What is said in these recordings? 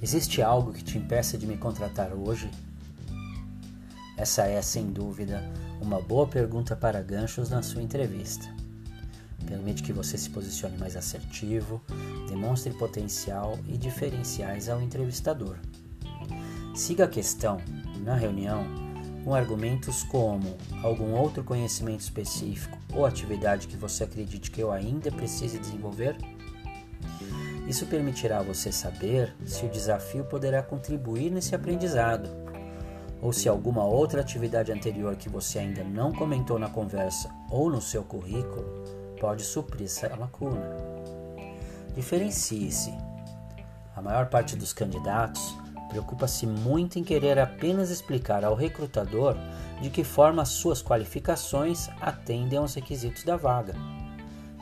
Existe algo que te impeça de me contratar hoje? Essa é, sem dúvida, uma boa pergunta para ganchos na sua entrevista. Permite que você se posicione mais assertivo, demonstre potencial e diferenciais ao entrevistador. Siga a questão, na reunião, com argumentos como algum outro conhecimento específico ou atividade que você acredite que eu ainda precise desenvolver isso permitirá você saber se o desafio poderá contribuir nesse aprendizado, ou se alguma outra atividade anterior que você ainda não comentou na conversa ou no seu currículo pode suprir essa lacuna. Diferencie-se. A maior parte dos candidatos preocupa-se muito em querer apenas explicar ao recrutador de que forma as suas qualificações atendem aos requisitos da vaga,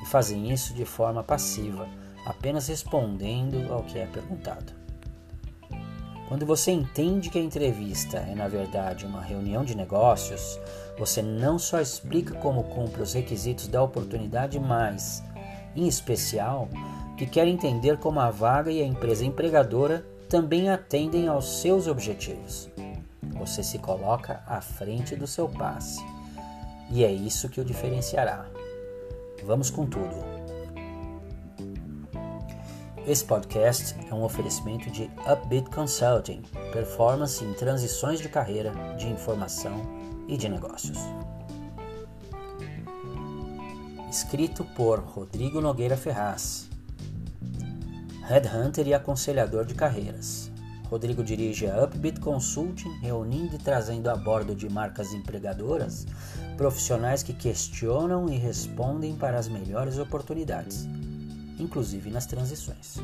e fazem isso de forma passiva apenas respondendo ao que é perguntado. Quando você entende que a entrevista é, na verdade, uma reunião de negócios, você não só explica como cumpre os requisitos da oportunidade, mas, em especial, que quer entender como a vaga e a empresa empregadora também atendem aos seus objetivos. Você se coloca à frente do seu passe. E é isso que o diferenciará. Vamos com tudo. Esse podcast é um oferecimento de Upbeat Consulting, performance em transições de carreira, de informação e de negócios. Escrito por Rodrigo Nogueira Ferraz, Headhunter e aconselhador de carreiras. Rodrigo dirige a Upbeat Consulting, reunindo e trazendo a bordo de marcas empregadoras profissionais que questionam e respondem para as melhores oportunidades inclusive nas transições.